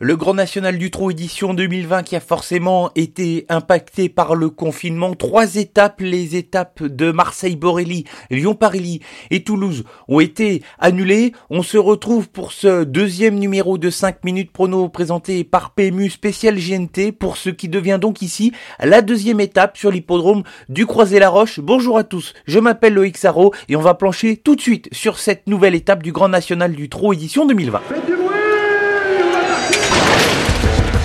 Le Grand National du Trot édition 2020 qui a forcément été impacté par le confinement. Trois étapes, les étapes de Marseille-Borelli, Lyon-Parilly et Toulouse ont été annulées. On se retrouve pour ce deuxième numéro de 5 minutes prono présenté par PMU spécial GNT pour ce qui devient donc ici la deuxième étape sur l'hippodrome du Croisé-la-Roche. Bonjour à tous, je m'appelle Loïc Sarro et on va plancher tout de suite sur cette nouvelle étape du Grand National du Trot édition 2020.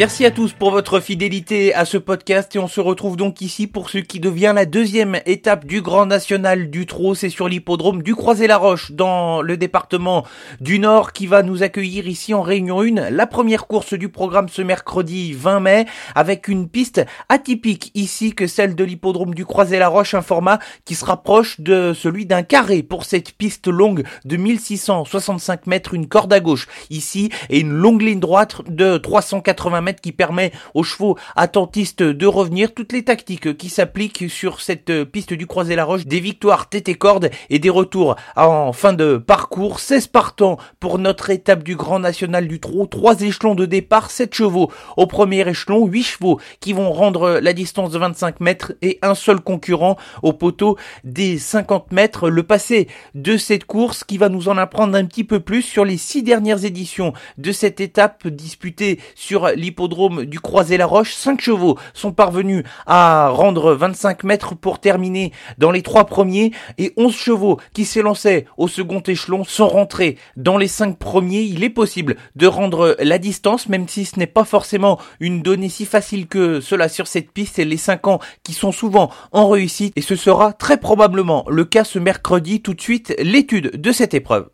Merci à tous pour votre fidélité à ce podcast et on se retrouve donc ici pour ce qui devient la deuxième étape du Grand National du Trot. C'est sur l'hippodrome du Croisé-la-Roche dans le département du Nord qui va nous accueillir ici en Réunion 1. La première course du programme ce mercredi 20 mai avec une piste atypique ici que celle de l'hippodrome du Croisé-la-Roche, un format qui se rapproche de celui d'un carré pour cette piste longue de 1665 mètres, une corde à gauche ici et une longue ligne droite de 380 mètres qui permet aux chevaux attentistes de revenir. Toutes les tactiques qui s'appliquent sur cette piste du Croisé-la-Roche, des victoires tête et corde et des retours en fin de parcours. 16 partants pour notre étape du Grand National du Trot. 3 échelons de départ, 7 chevaux au premier échelon, 8 chevaux qui vont rendre la distance de 25 mètres et un seul concurrent au poteau des 50 mètres. Le passé de cette course qui va nous en apprendre un petit peu plus sur les 6 dernières éditions de cette étape disputée sur du Croisé-la-Roche. Cinq chevaux sont parvenus à rendre 25 mètres pour terminer dans les trois premiers et 11 chevaux qui s'élançaient au second échelon sont rentrés dans les cinq premiers. Il est possible de rendre la distance, même si ce n'est pas forcément une donnée si facile que cela sur cette piste et les 5 ans qui sont souvent en réussite et ce sera très probablement le cas ce mercredi. Tout de suite, l'étude de cette épreuve.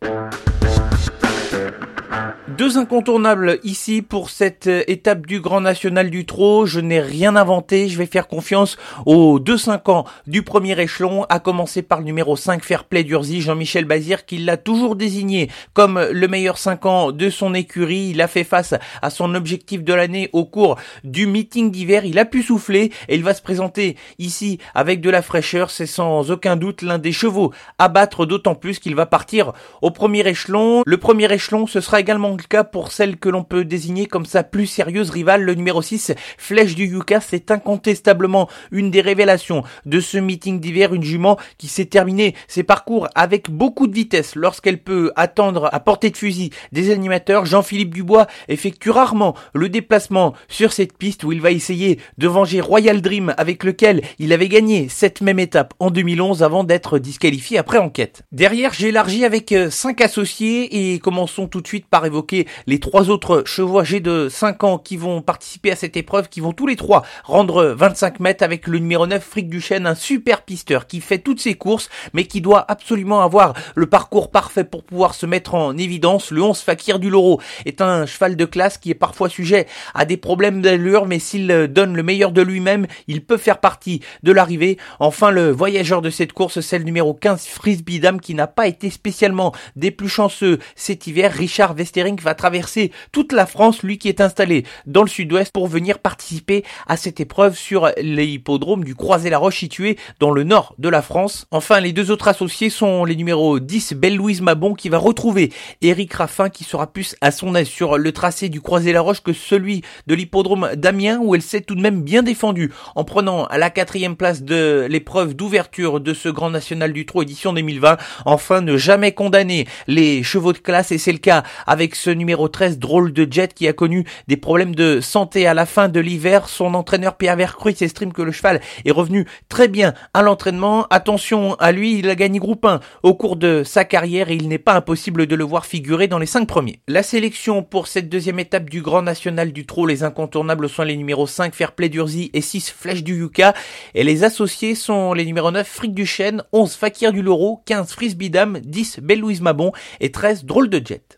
Deux incontournables ici pour cette étape du Grand National du Trot. Je n'ai rien inventé. Je vais faire confiance aux deux 5 ans du premier échelon, à commencer par le numéro 5 Fairplay d'Urzy, Jean-Michel Bazir, qui l'a toujours désigné comme le meilleur 5 ans de son écurie. Il a fait face à son objectif de l'année au cours du meeting d'hiver. Il a pu souffler et il va se présenter ici avec de la fraîcheur. C'est sans aucun doute l'un des chevaux à battre, d'autant plus qu'il va partir au premier échelon. Le premier échelon, ce sera également cas pour celle que l'on peut désigner comme sa plus sérieuse rivale, le numéro 6, Flèche du Yuka. C'est incontestablement une des révélations de ce meeting d'hiver, une jument qui s'est terminée ses parcours avec beaucoup de vitesse lorsqu'elle peut attendre à portée de fusil des animateurs. Jean-Philippe Dubois effectue rarement le déplacement sur cette piste où il va essayer de venger Royal Dream avec lequel il avait gagné cette même étape en 2011 avant d'être disqualifié après enquête. Derrière, j'ai élargi avec 5 associés et commençons tout de suite par évoquer les trois autres chevaux âgés de 5 ans qui vont participer à cette épreuve, qui vont tous les trois rendre 25 mètres avec le numéro 9 Frick Duchesne, un super pisteur qui fait toutes ses courses, mais qui doit absolument avoir le parcours parfait pour pouvoir se mettre en évidence. Le 11 Fakir du Loro est un cheval de classe qui est parfois sujet à des problèmes d'allure, mais s'il donne le meilleur de lui-même, il peut faire partie de l'arrivée. Enfin, le voyageur de cette course, c'est le numéro 15 Frisbee Dame qui n'a pas été spécialement des plus chanceux cet hiver. Richard Westering va traverser toute la France, lui qui est installé dans le sud-ouest pour venir participer à cette épreuve sur l'hippodrome du Croisé-la-Roche situé dans le nord de la France. Enfin, les deux autres associés sont les numéros 10 Belle-Louise Mabon qui va retrouver Eric Raffin qui sera plus à son aise sur le tracé du Croisé-la-Roche que celui de l'hippodrome d'Amiens où elle s'est tout de même bien défendue en prenant à la quatrième place de l'épreuve d'ouverture de ce Grand National du Trot édition 2020. Enfin, ne jamais condamner les chevaux de classe et c'est le cas avec ce numéro 13 drôle de jet qui a connu des problèmes de santé à la fin de l'hiver. Son entraîneur Pierre Vercruit estime que le cheval est revenu très bien à l'entraînement. Attention à lui, il a gagné groupe 1 au cours de sa carrière et il n'est pas impossible de le voir figurer dans les 5 premiers. La sélection pour cette deuxième étape du Grand National du Trot, les incontournables sont les numéros 5 Fairplay d'Urzi et 6 Flèche du Yuka et les associés sont les numéros 9 Fric du Chêne, 11 Fakir du Loro, 15 Frisbee Dame, 10 Belle Louise Mabon et 13 Drôle de Jet.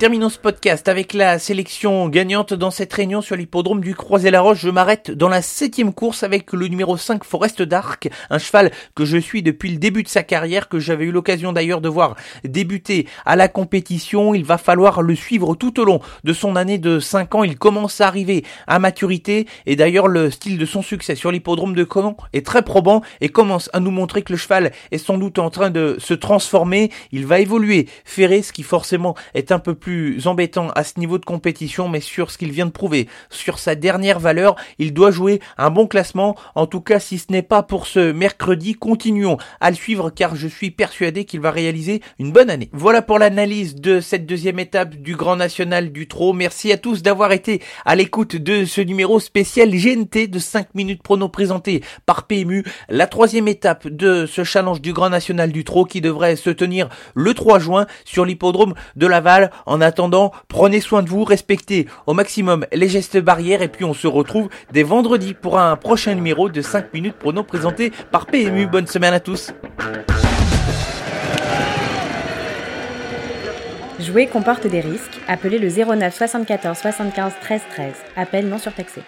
Terminons ce podcast avec la sélection gagnante dans cette réunion sur l'hippodrome du Croisé-la-Roche. Je m'arrête dans la septième course avec le numéro 5 Forest d'Arc, un cheval que je suis depuis le début de sa carrière, que j'avais eu l'occasion d'ailleurs de voir débuter à la compétition. Il va falloir le suivre tout au long de son année de 5 ans. Il commence à arriver à maturité et d'ailleurs le style de son succès sur l'hippodrome de Caen est très probant et commence à nous montrer que le cheval est sans doute en train de se transformer. Il va évoluer, ferrer, ce qui forcément est un peu plus embêtant à ce niveau de compétition, mais sur ce qu'il vient de prouver, sur sa dernière valeur, il doit jouer un bon classement. En tout cas, si ce n'est pas pour ce mercredi, continuons à le suivre car je suis persuadé qu'il va réaliser une bonne année. Voilà pour l'analyse de cette deuxième étape du Grand National du Trot. Merci à tous d'avoir été à l'écoute de ce numéro spécial GNT de 5 minutes prono présenté par PMU, la troisième étape de ce challenge du Grand National du Trot qui devrait se tenir le 3 juin sur l'hippodrome de Laval. En attendant, prenez soin de vous, respectez au maximum les gestes barrières et puis on se retrouve dès vendredi pour un prochain numéro de 5 minutes prono présenté par PMU. Bonne semaine à tous. Jouer comporte des risques. Appelez le 09 74 75 13 13. Appel non surtaxé.